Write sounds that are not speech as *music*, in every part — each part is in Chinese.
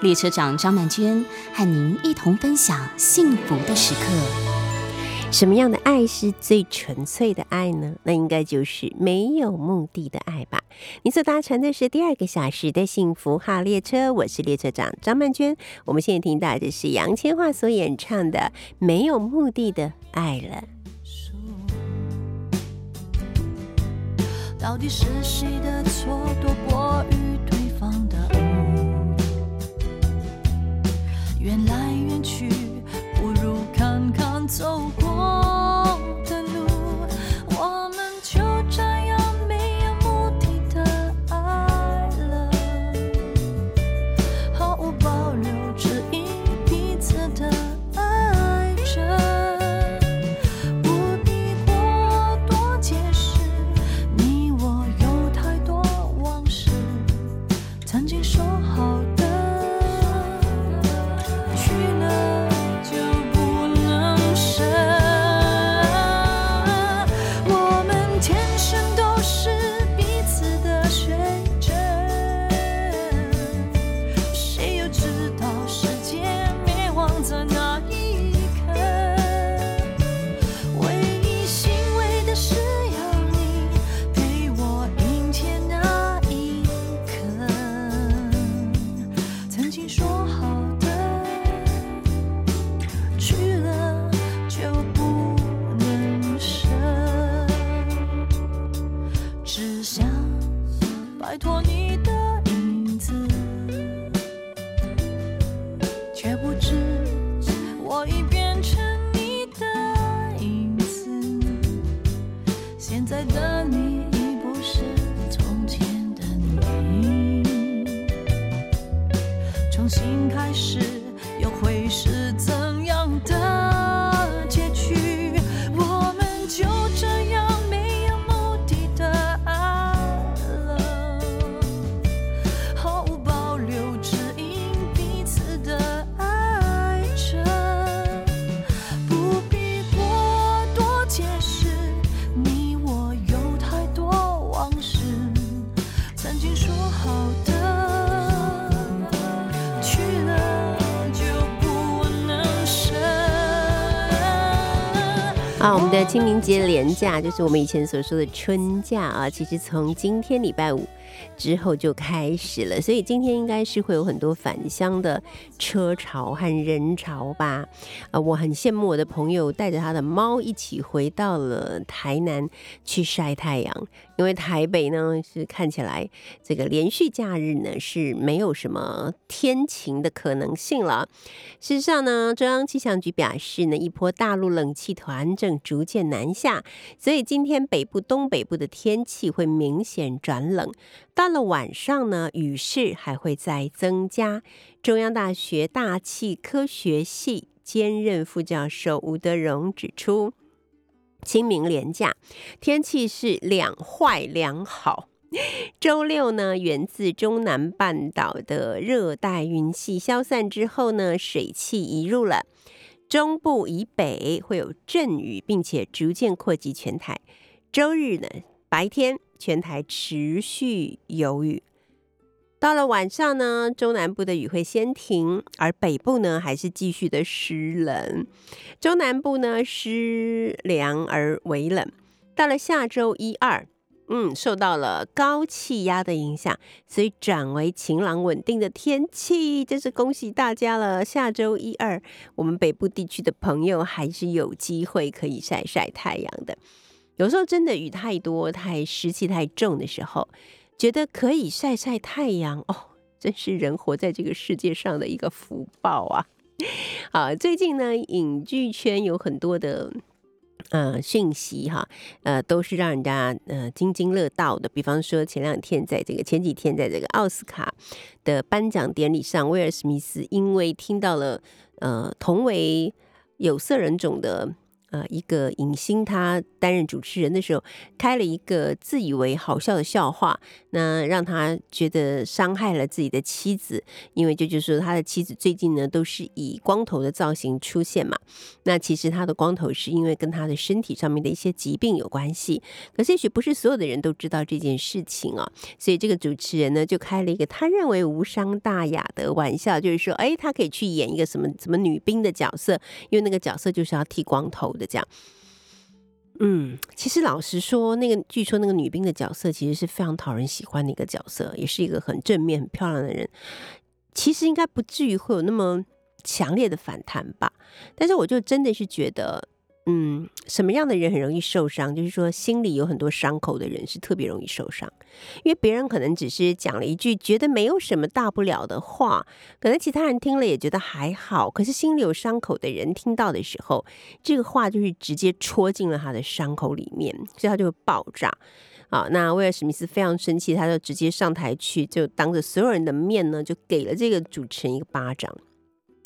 列车长张曼娟和您一同分享幸福的时刻。什么样的爱是最纯粹的爱呢？那应该就是没有目的的爱吧。你所搭乘的是第二个小时的幸福号列车，我是列车长张曼娟。我们现在听到的是杨千嬅所演唱的《没有目的的爱了》。到底是谁的错多过于缘来缘去，不如看看走过啊，我们的清明节连假就是我们以前所说的春假啊，其实从今天礼拜五之后就开始了，所以今天应该是会有很多返乡的车潮和人潮吧。啊，我很羡慕我的朋友带着他的猫一起回到了台南去晒太阳，因为台北呢是看起来这个连续假日呢是没有什么天晴的可能性了。事实上呢，中央气象局表示呢，一波大陆冷气团正逐渐南下，所以今天北部、东北部的天气会明显转冷。到了晚上呢，雨势还会再增加。中央大学大气科学系兼任副教授吴德荣指出，清明连假天气是两坏两好。*laughs* 周六呢，源自中南半岛的热带云系消散之后呢，水汽移入了中部以北，会有阵雨，并且逐渐扩及全台。周日呢，白天全台持续有雨。到了晚上呢，中南部的雨会先停，而北部呢还是继续的湿冷。中南部呢湿凉而微冷。到了下周一二，嗯，受到了高气压的影响，所以转为晴朗稳定的天气，真是恭喜大家了。下周一二，我们北部地区的朋友还是有机会可以晒晒太阳的。有时候真的雨太多、太湿气太重的时候，觉得可以晒晒太阳哦，真是人活在这个世界上的一个福报啊！啊，最近呢，影剧圈有很多的呃讯息哈，呃都是让人家呃津津乐道的。比方说前两天在这个前几天在这个奥斯卡的颁奖典礼上，威尔史密斯因为听到了呃同为有色人种的。呃，一个影星他担任主持人的时候，开了一个自以为好笑的笑话，那让他觉得伤害了自己的妻子，因为这就是说他的妻子最近呢都是以光头的造型出现嘛。那其实他的光头是因为跟他的身体上面的一些疾病有关系，可是也许不是所有的人都知道这件事情啊。所以这个主持人呢就开了一个他认为无伤大雅的玩笑，就是说，哎，他可以去演一个什么什么女兵的角色，因为那个角色就是要剃光头的。这样，嗯，其实老实说，那个据说那个女兵的角色其实是非常讨人喜欢的一个角色，也是一个很正面、很漂亮的人。其实应该不至于会有那么强烈的反弹吧。但是我就真的是觉得。嗯，什么样的人很容易受伤？就是说，心里有很多伤口的人是特别容易受伤，因为别人可能只是讲了一句觉得没有什么大不了的话，可能其他人听了也觉得还好，可是心里有伤口的人听到的时候，这个话就是直接戳进了他的伤口里面，所以他就会爆炸。好，那威尔史密斯非常生气，他就直接上台去，就当着所有人的面呢，就给了这个主持人一个巴掌。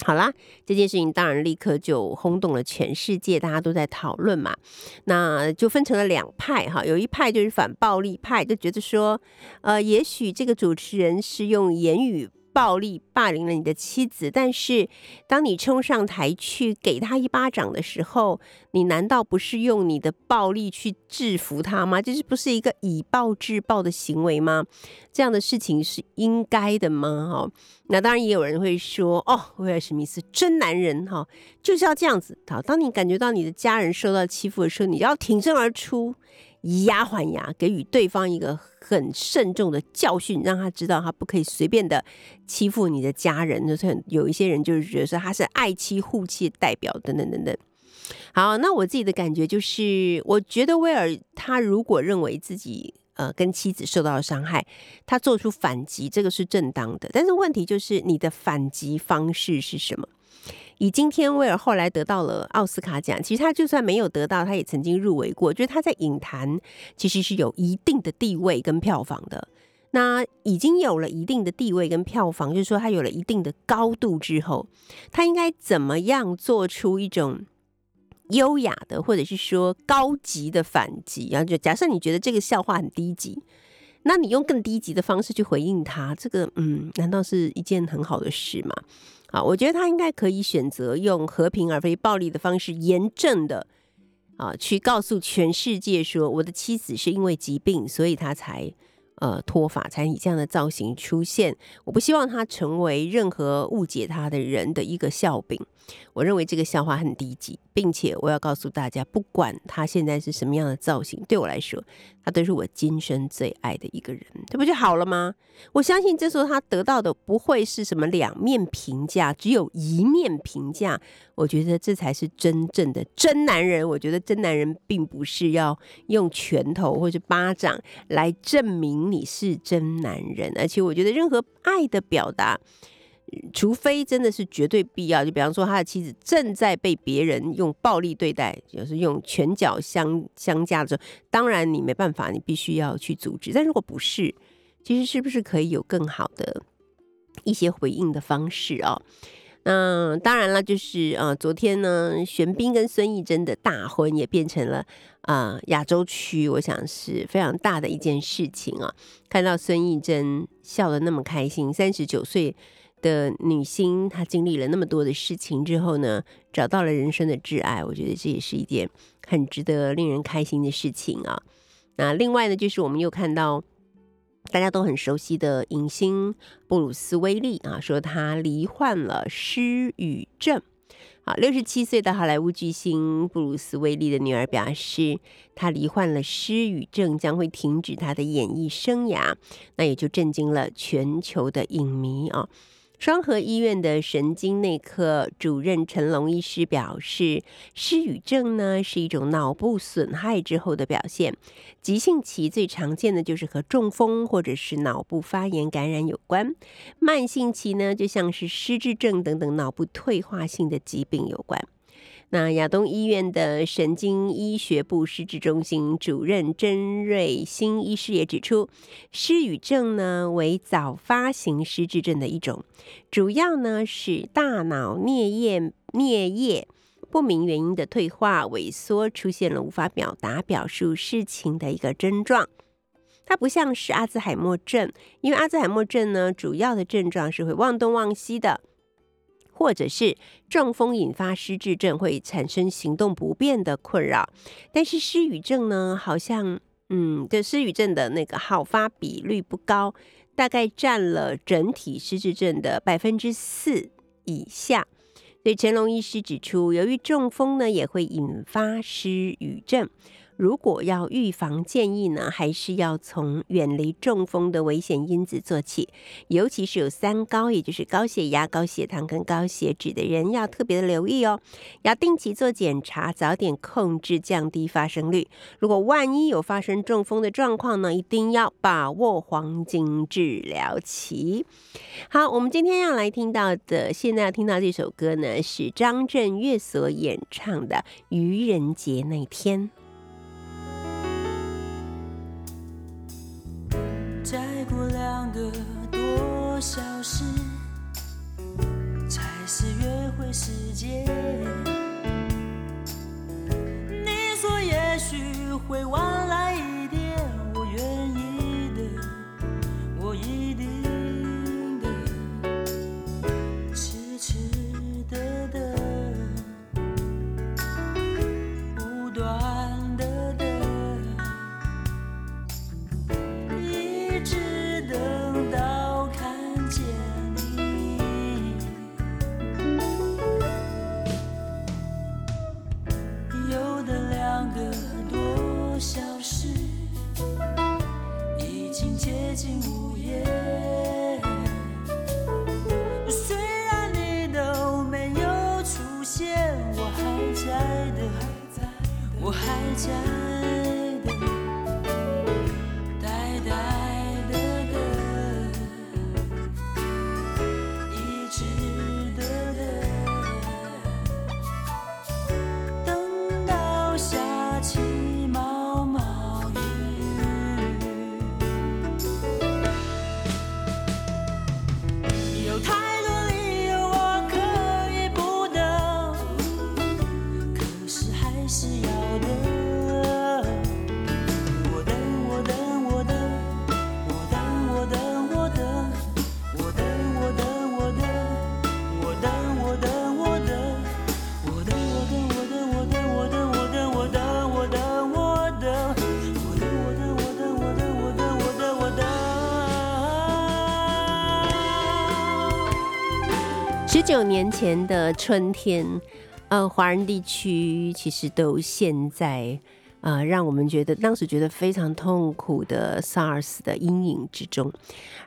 好啦，这件事情当然立刻就轰动了全世界，大家都在讨论嘛。那就分成了两派哈，有一派就是反暴力派，就觉得说，呃，也许这个主持人是用言语。暴力霸凌了你的妻子，但是当你冲上台去给他一巴掌的时候，你难道不是用你的暴力去制服他吗？这是不是一个以暴制暴的行为吗？这样的事情是应该的吗？哈，那当然也有人会说，哦，威尔史密斯真男人哈，就是要这样子。好，当你感觉到你的家人受到欺负的时候，你要挺身而出。以牙还牙，给予对方一个很慎重的教训，让他知道他不可以随便的欺负你的家人。就是有一些人就是觉得说他是爱妻护妻的代表，等等等等。好，那我自己的感觉就是，我觉得威尔他如果认为自己呃跟妻子受到了伤害，他做出反击，这个是正当的。但是问题就是你的反击方式是什么？以今天威尔后来得到了奥斯卡奖，其实他就算没有得到，他也曾经入围过。就是他在影坛其实是有一定的地位跟票房的。那已经有了一定的地位跟票房，就是说他有了一定的高度之后，他应该怎么样做出一种优雅的，或者是说高级的反击？然后就假设你觉得这个笑话很低级，那你用更低级的方式去回应他，这个嗯，难道是一件很好的事吗？啊，我觉得他应该可以选择用和平而非暴力的方式，严正的啊，去告诉全世界说，我的妻子是因为疾病，所以他才。呃，脱发才以这样的造型出现，我不希望他成为任何误解他的人的一个笑柄。我认为这个笑话很低级，并且我要告诉大家，不管他现在是什么样的造型，对我来说，他都是我今生最爱的一个人，这不就好了吗？我相信这时候他得到的不会是什么两面评价，只有一面评价。我觉得这才是真正的真男人。我觉得真男人并不是要用拳头或者巴掌来证明。你是真男人，而且我觉得任何爱的表达，除非真的是绝对必要，就比方说他的妻子正在被别人用暴力对待，就是用拳脚相相加的时候，当然你没办法，你必须要去阻止。但如果不是，其实是不是可以有更好的一些回应的方式啊？那当然了，就是呃，昨天呢，玄彬跟孙艺珍的大婚也变成了啊亚洲区，我想是非常大的一件事情啊。看到孙艺珍笑得那么开心，三十九岁的女星，她经历了那么多的事情之后呢，找到了人生的挚爱，我觉得这也是一件很值得令人开心的事情啊。那另外呢，就是我们又看到。大家都很熟悉的影星布鲁斯威利啊，说他罹患了失语症。啊，六十七岁的好莱坞巨星布鲁斯威利的女儿表示，他罹患了失语症，将会停止他的演艺生涯。那也就震惊了全球的影迷啊。双河医院的神经内科主任陈龙医师表示，失语症呢是一种脑部损害之后的表现，急性期最常见的就是和中风或者是脑部发炎感染有关，慢性期呢就像是失智症等等脑部退化性的疾病有关。那亚东医院的神经医学部失智中心主任甄瑞新医师也指出，失语症呢为早发型失智症的一种，主要呢是大脑颞叶颞叶不明原因的退化萎缩，出现了无法表达表述事情的一个症状。它不像是阿兹海默症，因为阿兹海默症呢主要的症状是会忘东忘西的。或者是中风引发失智症，会产生行动不便的困扰。但是失语症呢，好像嗯，这失语症的那个好发比率不高，大概占了整体失智症的百分之四以下。所以陈龙医师指出，由于中风呢，也会引发失语症。如果要预防，建议呢还是要从远离中风的危险因子做起，尤其是有三高，也就是高血压、高血糖跟高血脂的人，要特别的留意哦。要定期做检查，早点控制，降低发生率。如果万一有发生中风的状况呢，一定要把握黄金治疗期。好，我们今天要来听到的，现在要听到这首歌呢，是张震岳所演唱的《愚人节那天》。个多小时，才是约会时间。九年前的春天，呃，华人地区其实都陷在呃，让我们觉得当时觉得非常痛苦的 SARS 的阴影之中。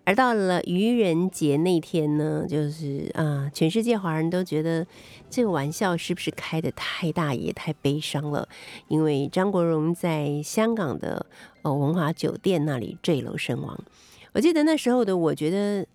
而到了愚人节那天呢，就是啊、全世界华人都觉得这个玩笑是不是开的太大，也太悲伤了。因为张国荣在香港的呃文华酒店那里坠楼身亡。我记得那时候的我觉得。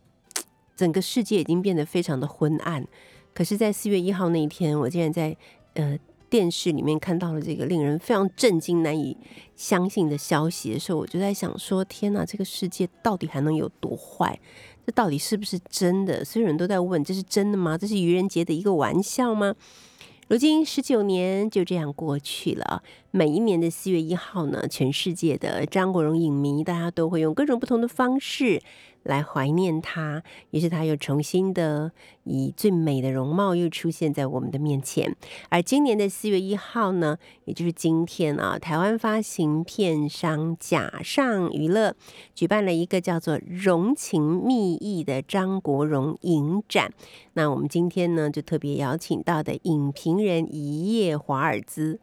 整个世界已经变得非常的昏暗。可是，在四月一号那一天，我竟然在呃电视里面看到了这个令人非常震惊、难以相信的消息的时候，我就在想说：天哪，这个世界到底还能有多坏？这到底是不是真的？所有人都在问：这是真的吗？这是愚人节的一个玩笑吗？如今十九年就这样过去了。每一年的四月一号呢，全世界的张国荣影迷，大家都会用各种不同的方式来怀念他。于是他又重新的以最美的容貌又出现在我们的面前。而今年的四月一号呢，也就是今天啊，台湾发行片商甲上娱乐举办了一个叫做“荣情蜜意”的张国荣影展。那我们今天呢，就特别邀请到的影评人一叶华尔兹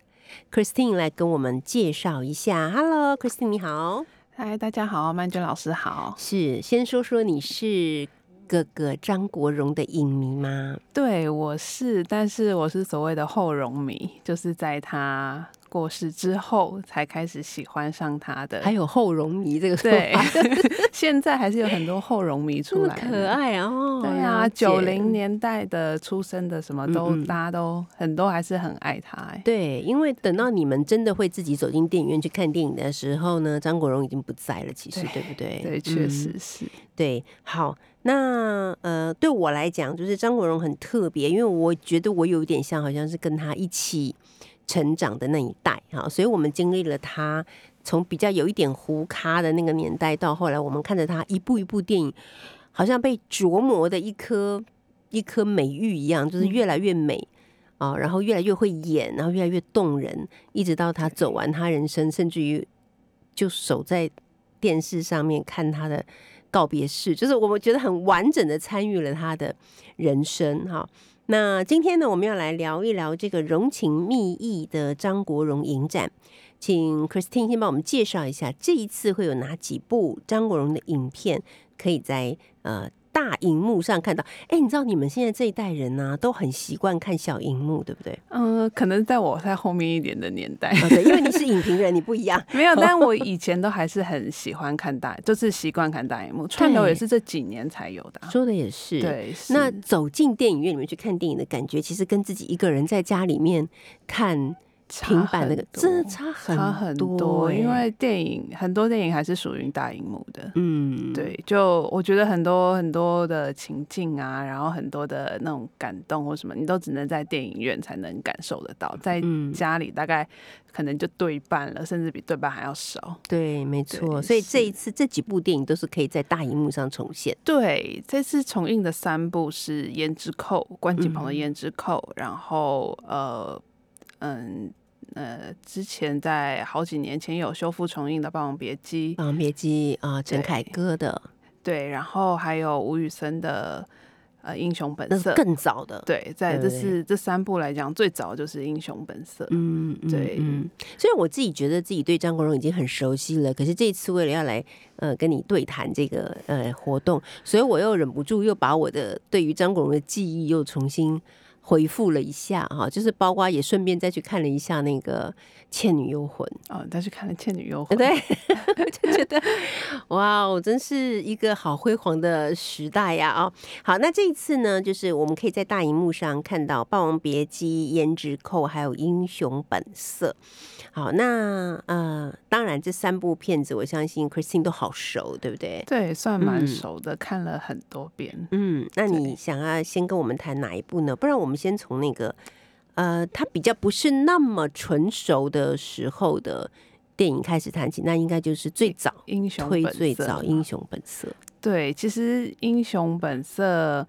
Christine 来跟我们介绍一下。Hello，Christine，你好。嗨，大家好，曼娟老师好。是，先说说你是哥哥张国荣的影迷吗？对，我是，但是我是所谓的后荣迷，就是在他过世之后才开始喜欢上他的。还有后容迷这个说对法，，*laughs* 现在还是有很多后容迷出来的，可爱哦。对啊，九零年代的出生的什么都，嗯嗯大家都很多还是很爱他、哎对，因为等到你们真的会自己走进电影院去看电影的时候呢，张国荣已经不在了，其实对对不对？对，确嗯实是。对，好，那呃，对我来讲，就是张国荣很特别，因为我觉得我有一点像，好像是跟他一起成长的那一代哈，所以我们经历了他从比较有一点糊咖的那个年代，到后来我们看着他一部一部电影，好像被琢磨的一颗一颗美玉一样，就是越来越美。啊，然后越来越会演，然后越来越动人，一直到他走完他人生，甚至于就守在电视上面看他的告别式，就是我们觉得很完整的参与了他的人生哈。那今天呢，我们要来聊一聊这个荣情蜜意的张国荣影展，请 Christine 先帮我们介绍一下，这一次会有哪几部张国荣的影片可以在呃大荧幕上看到？哎，你知道你们现在这一代人呢、都很习惯看小荧幕，对不对？嗯、可能在我在后面一点的年代，啊，*laughs* 对，因为你是影评人，你不一样。*laughs* 没有，*laughs* 但我以前都还是很喜欢看大，就是习惯看大荧幕。串流也是这几年才有的啊、说的也是，对，那走进电影院里面去看电影的感觉，其实跟自己一个人在家里面看差平板那个多真的差很差很多因为电影很多电影还是属于大荧幕的。嗯，对，就我觉得很多很多的情境啊，然后很多的那种感动或什么，你都只能在电影院才能感受得到，在嗯家里大概可能就对半了，甚至比对半还要少。对，没错。所以这一次这几部电影都是可以在大荧幕上重现。对，这次重映的三部是《胭脂扣》，关锦鹏的嗯《胭脂扣》，然后呃嗯呃，之前在好几年前有修复重映的《霸王别姬》，《霸王别姬》啊，陈凯歌的对，然后还有吴宇森的呃《英雄本色。更早的。对，在这是这三部来讲，最早就是《英雄本色》。嗯，嗯对嗯，虽然我自己觉得自己对张国荣已经很熟悉了，可是这一次为了要来呃跟你对谈这个呃活动，所以我又忍不住又把我的对于张国荣的记忆又重新回复了一下哈，就是包括也顺便再去看了一下那个《倩女幽魂》。哦，再去看了《倩女幽魂》。对，*laughs* 就觉得哇哦，真是一个好辉煌的时代呀！啊、好，那这一次呢，就是我们可以在大荧幕上看到《霸王别姬》《胭脂扣》还有《英雄本色》。好，那呃，当然这三部片子，我相信 Christine 都好熟，对不对？对，算蛮嗯熟的，看了很多遍。嗯，那你想要先跟我们谈哪一部呢？不然我们先从那个呃，他比较不是那么纯熟的时候的电影开始谈起，那应该就是最早英雄推最早《英雄本色》。对，其实《英雄本色》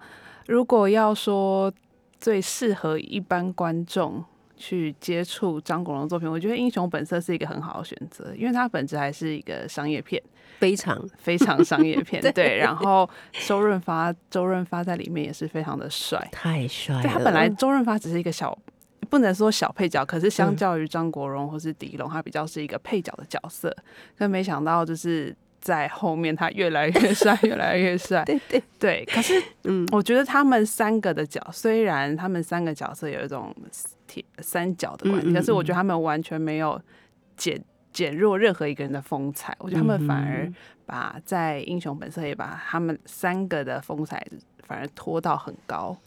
如果要说最适合一般观众去接触张国荣的作品，我觉得《英雄本色》是一个很好的选择，因为它本质还是一个商业片，非常非常商业片。*laughs* 对对，然后周润发，周润发在里面也是非常的帅。太帅他本来周润发只是一个小。不能说小配角，可是相嗯较于张国荣或是狄龙，他比较是一个配角的角色。但没想到就是在后面他越来越帅，越来越帅。对对，对，可是嗯，我觉得他们三个的角，虽然他们三个角色有一种铁三角的关系，嗯嗯可是我觉得他们完全没有减减弱任何一个人的风采。我觉得他们反而嗯把在英雄本色也把他们三个的风采反而拖到很高。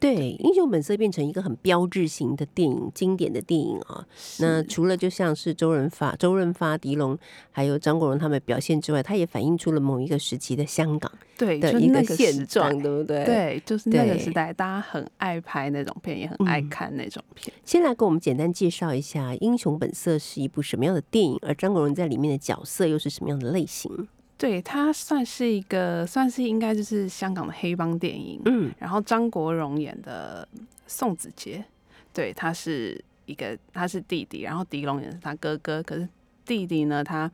对《英雄本色》变成一个很标志型的电影，经典的电影啊。那除了就像是周润发、周润发、狄龙还有张国荣他们表现之外，它也反映出了某一个时期的香港对，的就是一个现状，对不对？。对，就是那个对时代，大家很爱拍那种片，也很爱嗯看那种片。先来给我们简单介绍一下《英雄本色》是一部什么样的电影，而张国荣在里面的角色又是什么样的类型？对，它算是一个，算是应该就是香港的黑帮电影。嗯然后张国荣演的宋子杰，对，他是一个他是弟弟，然后狄龙演的是他哥哥，可是弟弟呢，他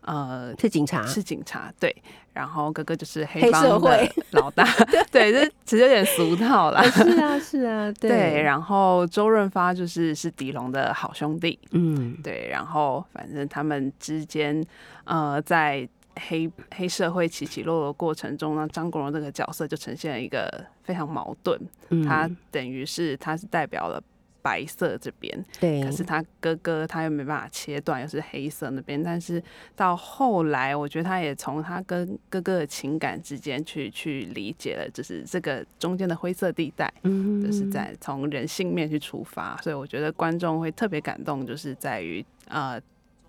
呃是警察，是警察，对，然后哥哥就是黑黑帮的老大，*laughs* 对，这其实有点俗套啦。是啊是啊，*laughs* 对，然后周润发就是是狄龙的好兄弟，嗯对，然后反正他们之间，呃，在黑黑社会起起落落过程中呢，张国荣这个角色就呈现了一个非常矛盾，嗯他等于是他是代表了。白色这边，对，可是他哥哥他又没办法切断，又是黑色那边。但是到后来，我觉得他也从他跟哥哥的情感之间去去理解了，就是这个中间的灰色地带，嗯就是在从人性面去出发。所以我觉得观众会特别感动，就是在于呃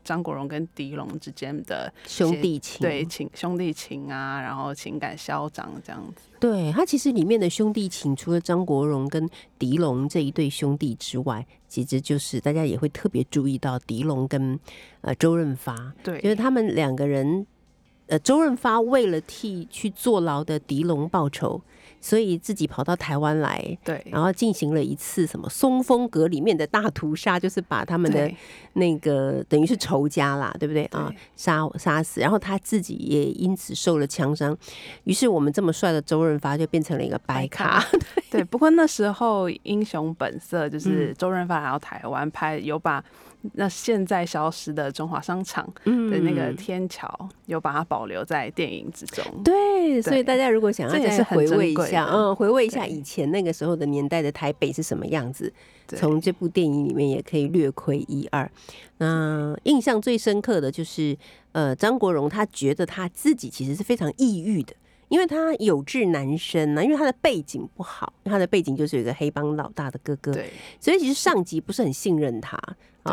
张国荣跟狄龙之间的兄弟情，对情兄弟情啊，然后情感嚣张这样子。对他其实里面的兄弟情，除了张国荣跟狄龙这一对兄弟之外，其实就是大家也会特别注意到狄龙跟呃周润发，对，因为他们两个人，呃，周润发为了替去坐牢的狄龙报仇，所以自己跑到台湾来。对，然后进行了一次什么松风阁里面的大屠杀，就是把他们的那个等于是仇家啦，对不对啊？杀杀死，然后他自己也因此受了枪伤。于是我们这么帅的周润发就变成了一个白卡，*laughs* 对，不过那时候《英雄本色》嗯就是周润发来到台湾拍，有把那现在消失的中华商场的那个嗯天桥，有把它保留在电影之中。对，所以大家如果想要再回味一下，嗯，回味一下以前那个时候的年代的台北是什么样子，从这部电影里面也可以略窥一二。那印象最深刻的就是，呃，张国荣他觉得他自己其实是非常抑郁的。因为他有志难伸啊，因为他的背景不好，他的背景就是有一个黑帮老大的哥哥，对所以其实上级不是很信任他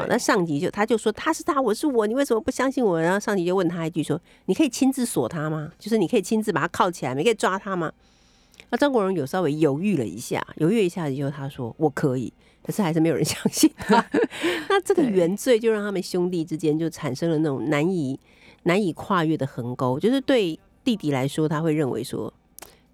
那上级就他就说他是他，我是我，你为什么不相信我？然后上级就问他一句说：“你可以亲自锁他吗？就是你可以亲自把他铐起来，你可以抓他吗？”那张国荣有稍微犹豫了一下，犹豫一下以后，他说：“我可以。”可是还是没有人 *laughs* 相信他。*laughs* 那这个原罪就让他们兄弟之间就产生了那种难以难以跨越的横沟，就是对弟弟来说，他会认为说，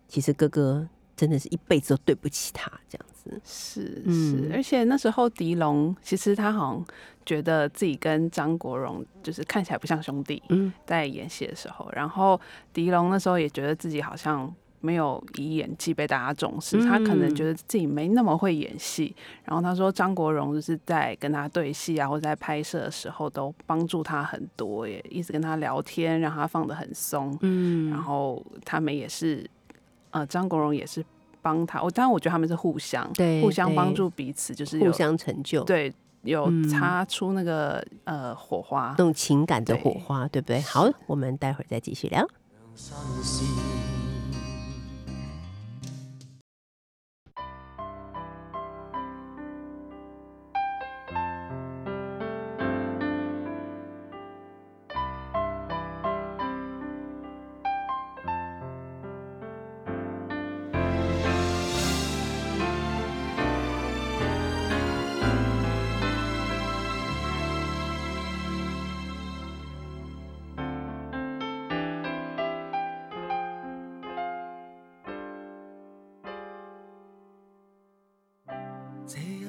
其实哥哥真的是一辈子都对不起他这样子。是嗯是，而且那时候狄龙其实他好像觉得自己跟张国荣就是看起来不像兄弟，嗯，在演戏的时候，然后狄龙那时候也觉得自己好像没有以演技被大家重视，他可能嗯觉得自己没那么会演戏。然后他说张国荣就是在跟他对戏啊，或者在拍摄的时候都帮助他很多，也一直跟他聊天，让他放得很松。嗯然后他们也是，呃，张国荣也是帮他。我当然我觉得他们是互相对互相帮助彼此，就是互相成就，对有嗯擦出那个呃火花那。种情感的火花，对不对？好，我们待会儿再继续聊。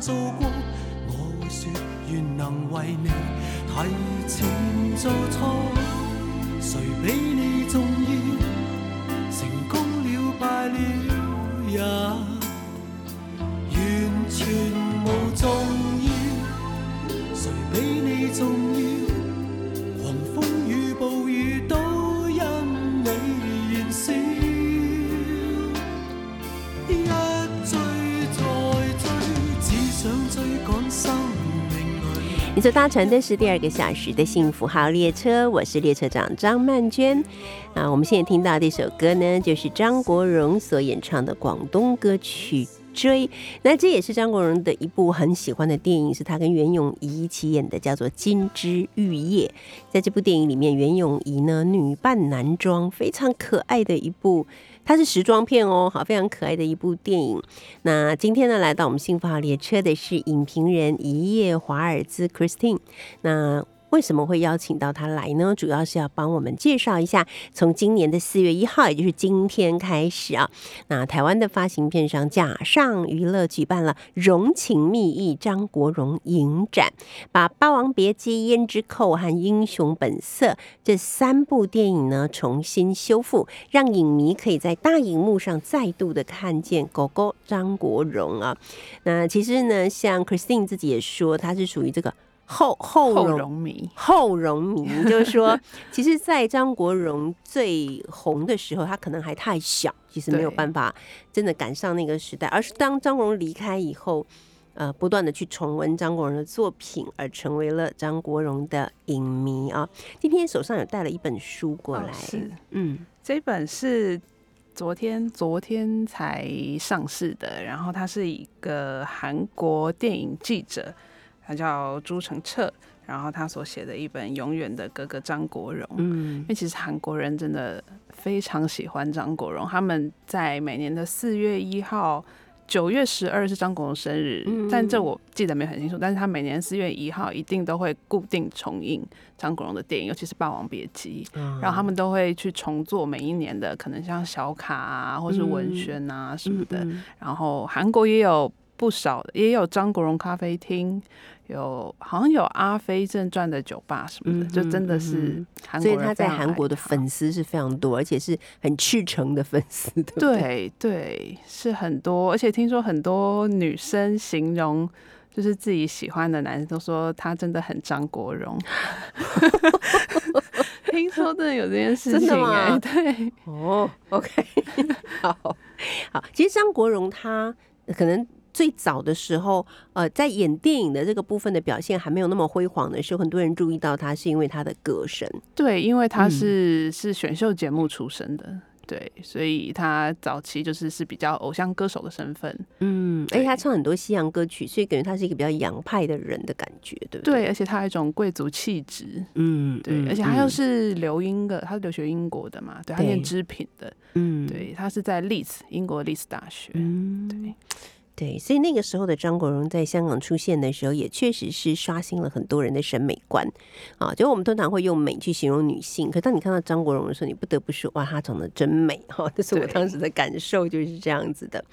做过，我会说愿能为你提前做错。谁比你重要？你所搭乘的是第二个小时的幸福号列车，我是列车长张曼娟。啊，我们现在听到这首歌呢，就是张国荣所演唱的广东歌曲。追，那这也是张国荣的一部很喜欢的电影，是他跟袁咏仪一起演的，叫做《金枝玉叶》。在这部电影里面，袁咏仪呢女扮男装，非常可爱的一部，它是时装片哦，好，非常可爱的一部电影。那今天呢，来到我们幸福号列车的是影评人一夜华尔兹 Christine。那为什么会邀请到他来呢？主要是要帮我们介绍一下，从今年的四月一号，也就是今天开始啊，那台湾的发行片商甲上娱乐举办了《荣情蜜意》张国荣影展，把《霸王别姬》《胭脂扣》和《英雄本色》这三部电影呢重新修复，让影迷可以在大荧幕上再度的看见狗狗张国荣啊。那其实呢，像 Christine 自己也说，他是属于这个。后后后荣荣迷，后荣迷，就是说，*laughs* 其实，在张国荣最红的时候，他可能还太小，其实没有对办法真的赶上那个时代，而是当张国荣离开以后，呃，不断的去重温张国荣的作品，而成为了张国荣的影迷啊。今天手上有带了一本书过来，哦是嗯，这本是昨天昨天才上市的，然后他是一个韩国电影记者，他叫朱成澈，然后他所写的一本《永远的哥哥张国荣》。嗯因为其实韩国人真的非常喜欢张国荣，他们在每年的四月一号、九月十二是张国荣生日，嗯但这我记得没很清楚。但是他每年四月一号一定都会固定重映张国荣的电影，尤其是《霸王别姬》。然后他们都会去重做每一年的，可能像小卡啊，或是文轩啊什么的。嗯然后韩国也有不少的，也有张国荣咖啡厅，有好像有《阿飞正传》的酒吧什么的，嗯就真的嗯是韩所以他在韩国的粉丝是非常多，而且是很赤诚的粉丝，对不对？对对是很多，而且听说很多女生形容。就是自己喜欢的男生都说他真的很张国荣，*laughs* 听说真的有这件事真的情哎、吗对，哦，OK，好好。其实张国荣他可能最早的时候，呃，在演电影的这个部分的表现还没有那么辉煌的时候，很多人注意到他是因为他的歌声。对，因为他嗯。是、是选秀节目出身的，对，所以他早期就是是比较偶像歌手的身份，嗯，而且他唱很多西洋歌曲，所以感觉他是一个比较洋派的人的感觉，对不对？对，而且他有一种贵族气质，嗯，对，嗯而且他又嗯是留英的，他是留学英国的嘛，对，他念织品的，嗯，对，他是在利兹英国利兹大学，嗯，对。对，所以那个时候的张国荣在香港出现的时候，也确实是刷新了很多人的审美观啊。就我们通常会用美去形容女性，可当你看到张国荣的时候，你不得不说哇，她长得真美哈、这是我当时的感受，就是这样子的。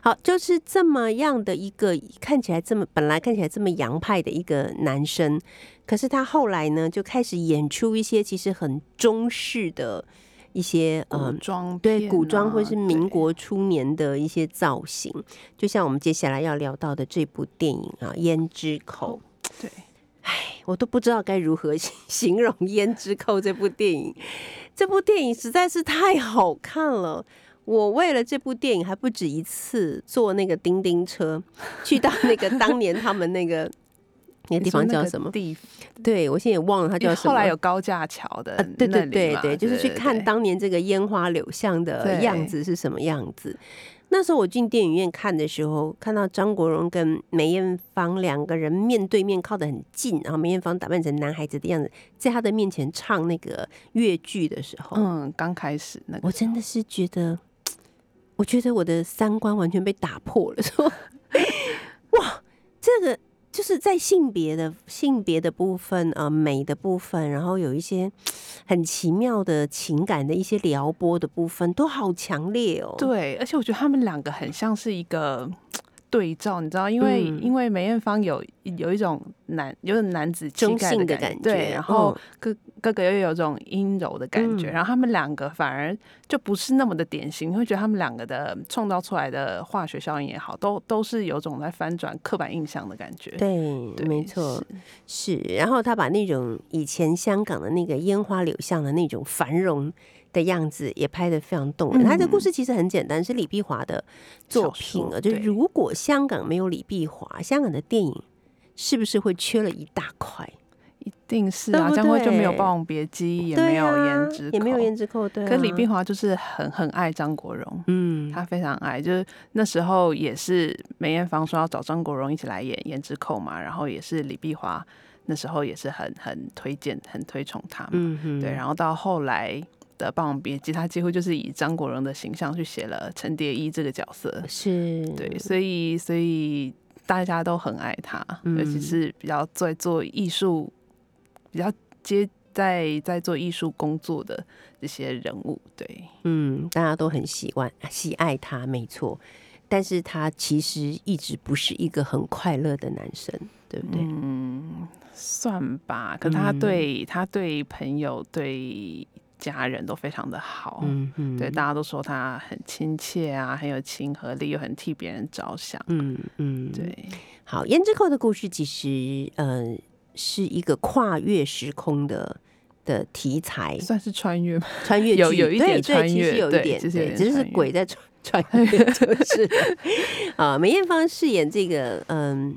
好，就是这么样的一个看起来这么本来看起来这么洋派的一个男生，可是他后来呢就开始演出一些其实很中式的一些古嗯装对古装或啊是民国初年的一些造型，就像我们接下来要聊到的这部电影啊，《胭脂扣》。对，我都不知道该如何 *laughs* 形形容《胭脂扣》这部电影。这部电影实在是太好看了。我为了这部电影还不止一次坐那个叮叮车，去到那个当年他们那个那个地方叫什么？地？对我现在也忘了它叫什么。后来有高架桥的啊，对对对对，就是去看当年这个烟花柳巷的样子是什么样子。那时候我进电影院看的时候，看到张国荣跟梅艳芳两个人面对面靠得很近，然后梅艳芳打扮成男孩子的样子，在他的面前唱那个越剧的时候，嗯，刚开始那个我真的是觉得，我觉得我的三观完全被打破了。说，*laughs* 哇，这个就是在性别的性别的部分啊、呃美的部分，然后有一些很奇妙的情感的一些撩拨的部分，都好强烈哦。，对，而且我觉得他们两个很像是一个对照，你知道，因为、嗯因为梅艳芳有有一种男有点男子气中概性的感觉然后嗯哥哥哥又有种阴柔的感觉，嗯然后他们两个反而就不是那么的典型，你会觉得他们两个的创造出来的化学效应也好，都都是有种在翻转刻板印象的感觉。对，对没错，是。然后他把那种以前香港的那个烟花柳巷的那种繁荣的样子也拍得非常动人。他的故事其实很简单，是李碧华的作品啊。就如果香港没有李碧华，香港的电影是不是会缺了一大块？一定是啊，对不这样会就没有《霸王别姬》，也没有啊胭脂，也没有胭。脂扣，对、啊。可是李碧华就是很很爱张国荣，嗯，他非常爱，就是那时候也是梅艳芳说要找张国荣一起来演《胭脂扣》嘛，然后也是李碧华那时候也是很很推荐、很推崇他嘛，嗯，对，然后到后来的《霸王别姬》，他几乎就是以张国荣的形象去写了陈蝶衣这个角色，是，对，所以所以大家都很爱他，嗯尤其是比较在做艺术、比较接在在做艺术工作的这些人物，对，嗯，大家都很喜欢喜爱他，没错。但是他其实一直不是一个很快乐的男生，对不对？嗯，算吧。可他嗯对、他对朋友、对家人都非常的好，嗯嗯对，大家都说他很亲切啊，很有亲和力，又很替别人着想。嗯嗯，。对，好，胭脂扣的故事其实呃是一个跨越时空的的题材，算是穿越吗？穿越剧有有一点对对，其穿越对实有一点，对，只是鬼在穿穿越就是 *laughs* 了啊。梅艳芳饰演这个嗯。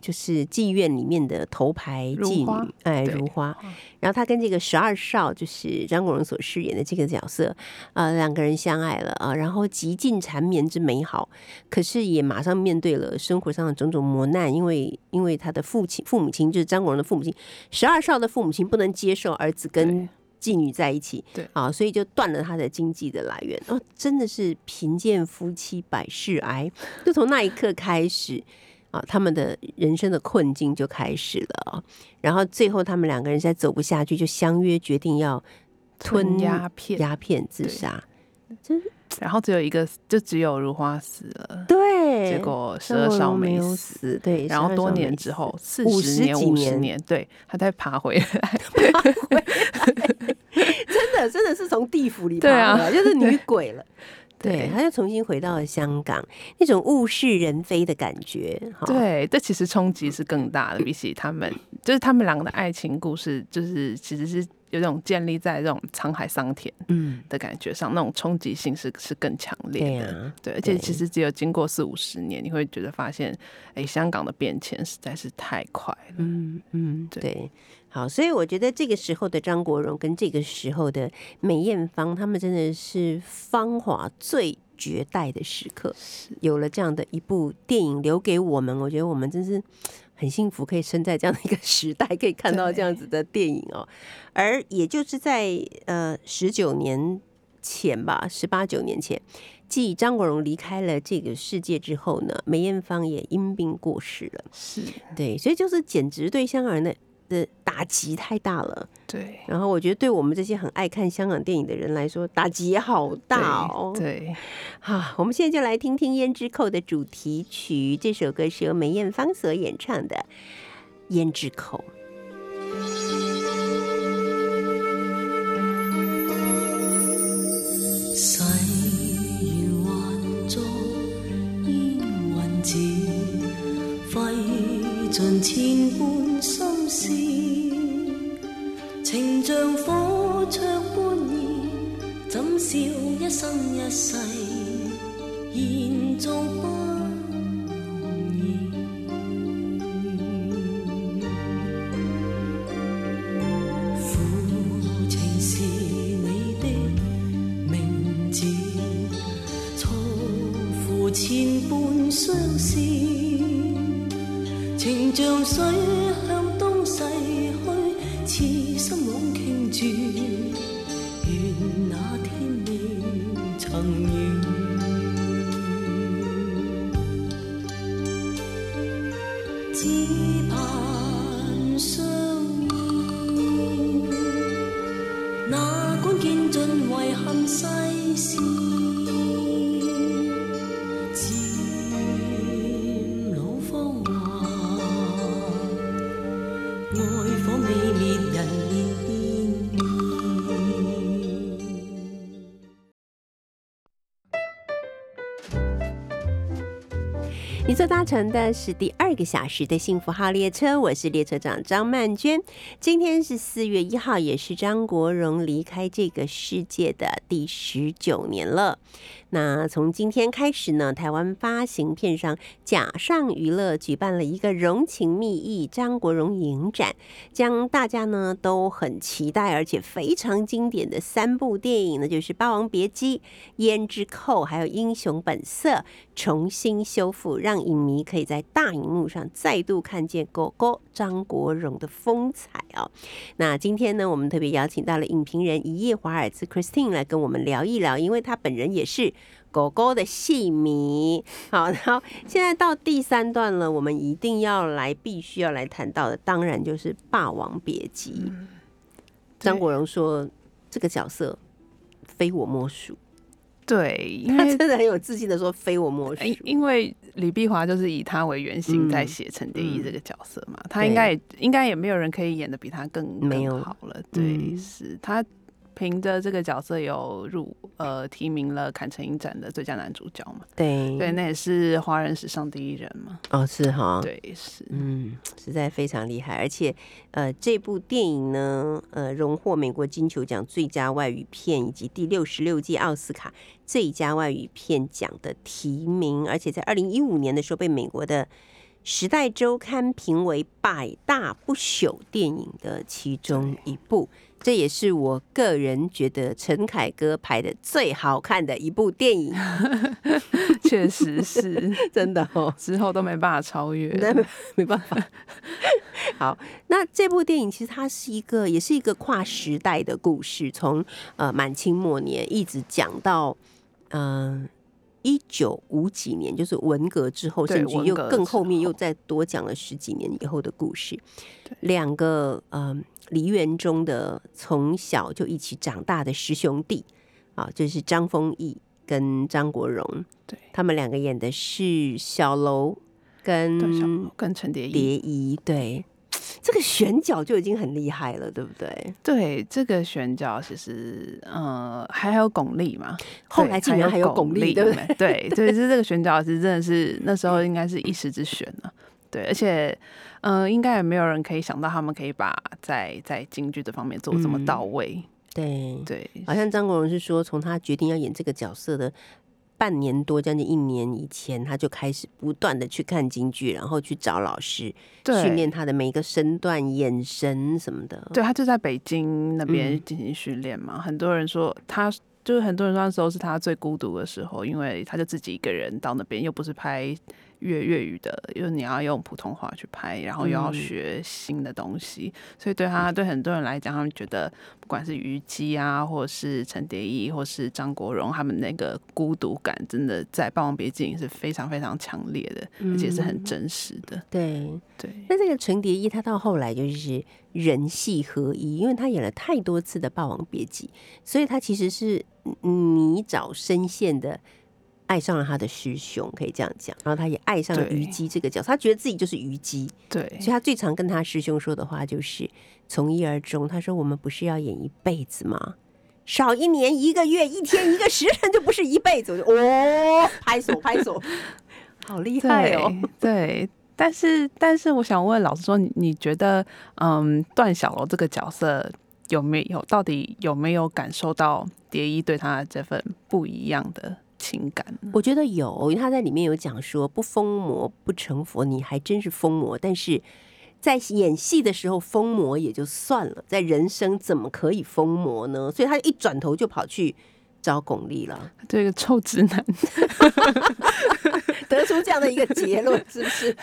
就是妓院里面的头牌妓女，哎，如花。然后他跟这个十二少，就是张国荣所饰演的这个角色，呃，两个人相爱了啊，然后极尽缠绵之美好，可是也马上面对了生活上的种种磨难，因为因为他的父亲父母亲就是张国荣的父母亲，十二少的父母亲不能接受儿子跟妓女在一起，对啊，所以就断了他的经济的来源。哦，真的是贫贱夫妻百事哀，就从那一刻开始。啊，他们的人生的困境就开始了啊，然后最后他们两个人实在走不下去，就相约决定要吞吞鸦片鸦片自对杀。然后只有一个，就只有如花死了，对，结果十二少没有死。死，对，然后多12少没死年之后，四五十十年、五十年，对，他再爬回来 *laughs* *laughs* 真的真的是从地府里爬回来，就是女 *laughs* 鬼了。对，他又重新回到了香港，那种物是人非的感觉。哈，对，这其实冲击是更大的，比起他们，就是他们两个的爱情故事，就是其实是有种建立在这种沧海桑田嗯，的感觉上，那种冲击性是是更强烈的。啊，对，而且其实只有经过四五十年，你会觉得发现，哎，香港的变迁实在是太快了。嗯嗯，对对。好，所以我觉得这个时候的张国荣跟这个时候的梅艳芳，他们真的是芳华最绝代的时刻。有了这样的一部电影留给我们，我觉得我们真是很幸福，可以生在这样的一个 *laughs* 时代，可以看到这样子的电影哦。而也就是在呃十九年前吧，十八九年前，继张国荣离开了这个世界之后呢，梅艳芳也因病过世了。是，对，所以就是简直对香港人的的打击太大了。对，然后我觉得对我们这些很爱看香港电影的人来说，打击也好大哦。对，好，我们现在就来听听《胭脂扣》的主题曲，这首歌是由梅艳芳所演唱的《胭脂扣》。千般心思，情像火灼般热，怎笑一生一世，延续不容易。负情是你的名字，错付千般相思，情像水向东逝去，痴心枉倾注，愿那天未曾遇。只盼相依，哪管见尽遗憾世事，乘的是第二个小时的幸福号列车，我是列车长张曼娟。今天是四月一号，也是张国荣离开这个世界的第十九年了。那从今天开始呢，台湾发行片商假上娱乐举办了一个荣情蜜意张国荣影展，将大家呢都很期待而且非常经典的三部电影呢，就是《霸王别姬》《胭脂扣》还有《英雄本色》重新修复，让影迷可以在大荧幕上再度看见狗狗张国荣的风采哦。那今天呢，我们特别邀请到了影评人一夜华尔兹 Christine 来跟我们聊一聊，因为他本人也是狗狗的戏迷。好，然后现在到第三段了，我们一定要来，必须要来谈到的，当然就是《霸王别姬》。张国荣说这个角色非我莫属，对，因他为真的很有自信的说非我莫属。因因为李碧华就是以他为原型在写陈蝶衣这个角色嘛，他应该也应该也没有人可以演的比他更没有更好了。对，嗯是他凭着这个角色有入呃提名了坎城影展的最佳男主角嘛，对。对，那也是华人史上第一人嘛。哦，是哈，对，是，嗯，实在非常厉害，而且呃，这部电影呢，呃，荣获美国金球奖最佳外语片以及第六十六届奥斯卡最佳外语片奖的提名，而且在二零一五年的时候被美国的《时代周刊》评为百大不朽电影的其中一部。这也是我个人觉得陈凯歌拍的最好看的一部电影，*laughs* 确实是，*laughs* 真的哦。之后都没办法超越。那没没办法。*laughs* 好，那这部电影其实它是一个，也是一个跨时代的故事，从呃满清末年一直讲到嗯一九五几年，就是文革之后，甚至又更后。后面又再多讲了十几年以后的故事。两个嗯梨园中的从小就一起长大的师兄弟啊，就是张丰毅跟张国荣，对。他们两个演的是小楼跟跟陈蝶衣，蝶衣，对，这个选角就已经很厉害了，对不对？对这个选角其实呃还有巩俐嘛，后来竟然还有巩俐，对不对？对对，就是这个选角其实真的是 *laughs* 那时候应该是一时之选了。对，而且，嗯、应该也没有人可以想到他们可以把在在京剧这方面做得这么嗯到位。对，对，好像张国荣是说，从他决定要演这个角色的半年多，将近一年以前，他就开始不断的去看京剧，然后去找老师训练他的每一个身段、眼神什么的。对他就在北京那边嗯进行训练嘛。很多人说他就是很多人说那时候是他最孤独的时候，因为他就自己一个人到那边，又不是拍粤粤语的，因为你要用普通话去拍，然后又要学新的东西，所以对他对很多人来讲，他们觉得不管是虞姬啊，或是陈蝶衣，或是张国荣，他们那个孤独感，真的在《霸王别姬》是非常非常强烈的，而且是很真实的。对，对，那这个陈蝶衣，他到后来就是人戏合一，因为他演了太多次的《霸王别姬》，所以他其实是泥沼深陷的。爱上了他的师兄，可以这样讲，然后他也爱上了虞姬这个角色，他觉得自己就是虞姬，对所以他最常跟他师兄说的话就是从一而终。他说：“我们不是要演一辈子吗？少一年、一个月、一天、一个时辰就不是一辈子。”我就哦，*laughs* 拍手拍手，好厉害哦！对，但是但是我想问老师说，你你觉得嗯，段小楼这个角色有没有到底有没有感受到蝶衣对他的这份不一样的情感？我觉得有，因为他在里面有讲说，不疯魔不成佛，你还真是疯魔。但是在演戏的时候疯魔也就算了，在人生怎么可以疯魔呢？所以他一转头就跑去找巩俐了，这个臭直男，*laughs* 得出这样的一个结论，是不是？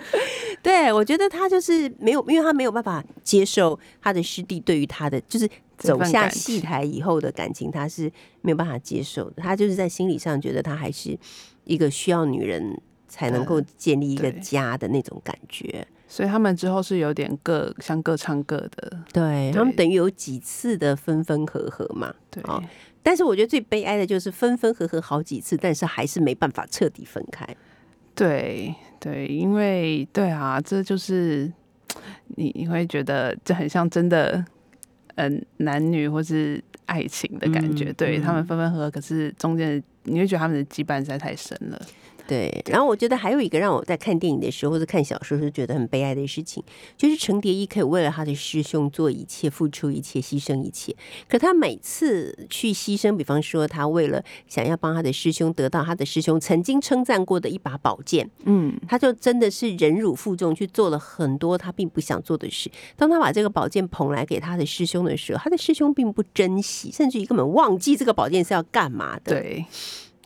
*laughs* 对，我觉得他就是没有，因为他没有办法接受他的师弟对于他的就是走下戏台以后的感情，他是没有办法接受的。他就是在心理上觉得他还是一个需要女人才能够建立一个家的那种感觉。所以他们之后是有点各像各唱各的，对他们等于有几次的分分合合嘛。对，好但是我觉得最悲哀的就是分分合合好几次，但是还是没办法彻底分开。对对，因为对啊，这就是你你会觉得这很像真的，嗯、男女或是爱情的感觉。嗯对他们嗯分分合合，可是中间你会觉得他们的羁绊实在太深了。对，然后我觉得还有一个让我在看电影的时候或者看小说时候觉得很悲哀的事情，就是程蝶衣可以为了他的师兄做一切、付出一切、牺牲一切，可他每次去牺牲，比方说他为了想要帮他的师兄得到他的师兄曾经称赞过的一把宝剑，嗯，他就真的是忍辱负重去做了很多他并不想做的事。当他把这个宝剑捧来给他的师兄的时候，他的师兄并不珍惜，甚至于根本忘记这个宝剑是要干嘛的。，对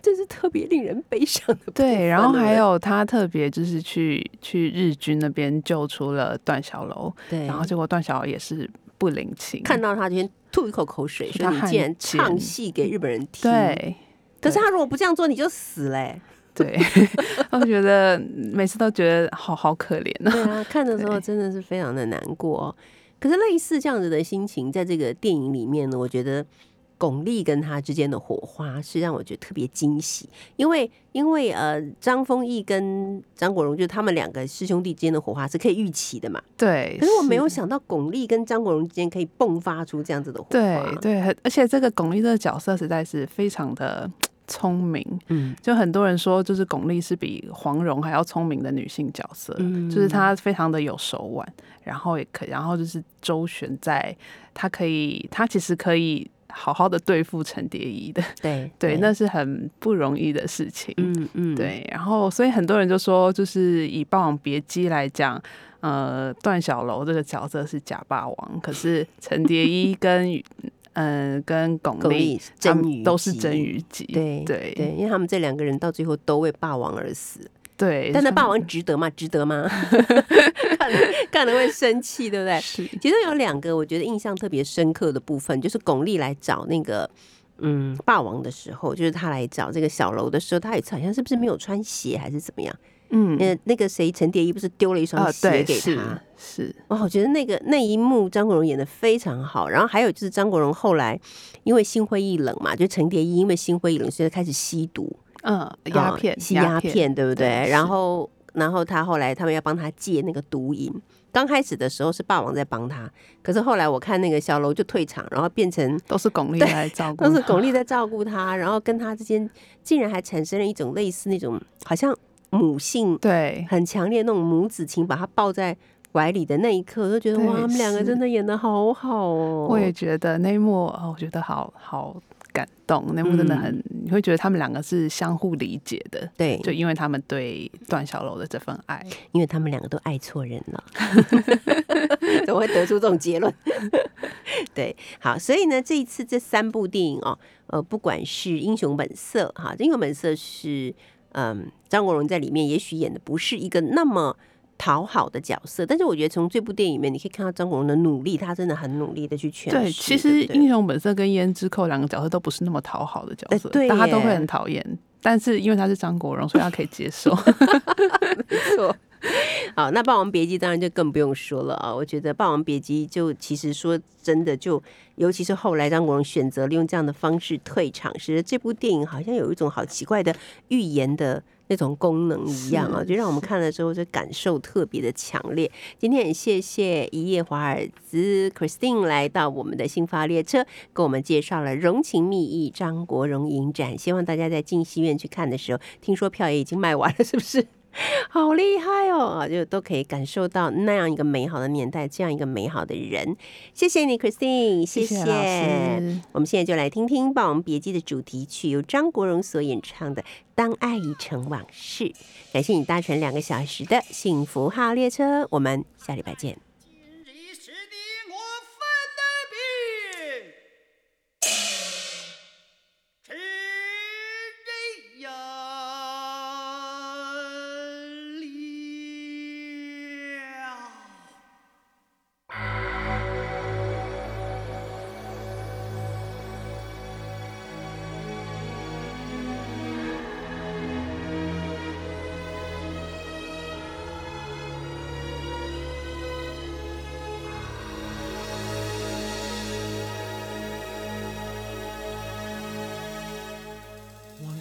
这是特别令人悲伤的。对，然后还有他特别就是去去日军那边救出了段小楼，对，然后结果段小楼也是不领情，看到他就先吐一口口水，说你竟然唱戏给日本人听。，对。可是他如果不这样做，你就死嘞、对，*laughs* 我觉得每次都觉得好好可怜啊。对啊，看的时候真的是非常的难过哦。可是类似这样子的心情，在这个电影里面呢，我觉得巩俐跟他之间的火花是让我觉得特别惊喜，因为因为呃，张丰毅跟张国荣就是他们两个师兄弟之间的火花是可以预期的嘛。对，可是我没有想到巩俐跟张国荣之间可以迸发出这样子的火花。对对，而且这个巩俐这个角色实在是非常的聪明，嗯就很多人说，就是巩俐是比黄蓉还要聪明的女性角色，嗯就是她非常的有手腕，然后也可，然后就是周旋在，她可以，她其实可以好好的对付陈蝶衣的，*laughs* 对 *laughs* 对，那是很不容易的事情，嗯嗯，对，然后所以很多人就说，就是以《霸王别姬》来讲，呃，段小楼这个角色是假霸王，可是陈蝶衣跟嗯、*laughs* 呃跟巩巩俐真都是真虞姬，对对。对，因为他们这两个人到最后都为霸王而死，对，但那霸王值得吗？值得吗？*laughs* 看了看了会生气，对不对？是其中有两个我觉得印象特别深刻的部分，就是巩俐来找那个嗯霸王的时候，就是他来找这个小楼的时候，他有一次好像是不是没有穿鞋还是怎么样？嗯那，那个谁陈蝶衣不是丢了一双啊，鞋给他？是，哇，我觉得那个那一幕张国荣演的非常好。然后还有就是张国荣后来因为心灰意冷嘛，就陈蝶衣因为心灰意冷，所以开始吸毒，嗯，鸦啊片，吸鸦片，对不对？对然后，然后他后来他们要帮他戒那个毒瘾。刚开始的时候是霸王在帮他，可是后来我看那个小楼就退场，然后变成都是巩 *laughs* 俐来照顾，都是巩俐在照顾他，然后跟他之间竟然还产生了一种类似那种好像母性对，很强烈那种母子情，把他抱在怀里的那一刻，我就觉得哇，他们两个真的演的好好哦。我也觉得那一幕，啊我觉得好好感动，那一幕真的很，你会觉得他们两个是相互理解的，对，就因为他们对段小楼的这份爱，因为他们两个都爱错人了，*laughs* 怎么会得出这种结论？*laughs* 对，好，所以呢，这一次这三部电影哦，呃，不管是《英雄本色》哈，《英雄本色》是嗯张国荣在里面也许演的不是一个那么。讨好的角色，但是我觉得从这部电影里面，你可以看到张国荣的努力，他真的很努力的去诠释。对，其实英雄本色跟胭脂扣两个角色都不是那么讨好的角色，大家都会很讨厌。但是因为他是张国荣，所以他可以接受。*laughs* 没错。好，那《霸王别姬》当然就更不用说了啊！我觉得《霸王别姬》就其实说真的就，尤其是后来张国荣选择利用这样的方式退场，使得这部电影好像有一种好奇怪的预言的那种功能一样啊，就让我们看了之后就感受特别的强烈。今天很谢谢一夜华尔兹 Christine 来到我们的新发列车，给我们介绍了《荣情蜜意》张国荣影展，希望大家在进戏院去看的时候，听说票也已经卖完了，是不是？*laughs* 好厉害哦！啊，就都可以感受到那样一个美好的年代，这样一个美好的人。谢谢你，Christine，谢谢。我们现在就来听听《霸王别姬》的主题曲，由张国荣所演唱的《当爱已成往事》。感谢你搭乘两个小时的幸福号列车，我们下礼拜见。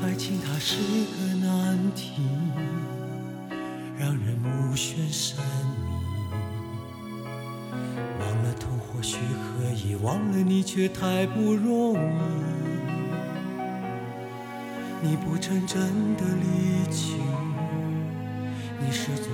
爱情它是个难题，让人目眩神迷。忘了痛或许可以，忘了你却太不容易。你不曾真的离去。你是。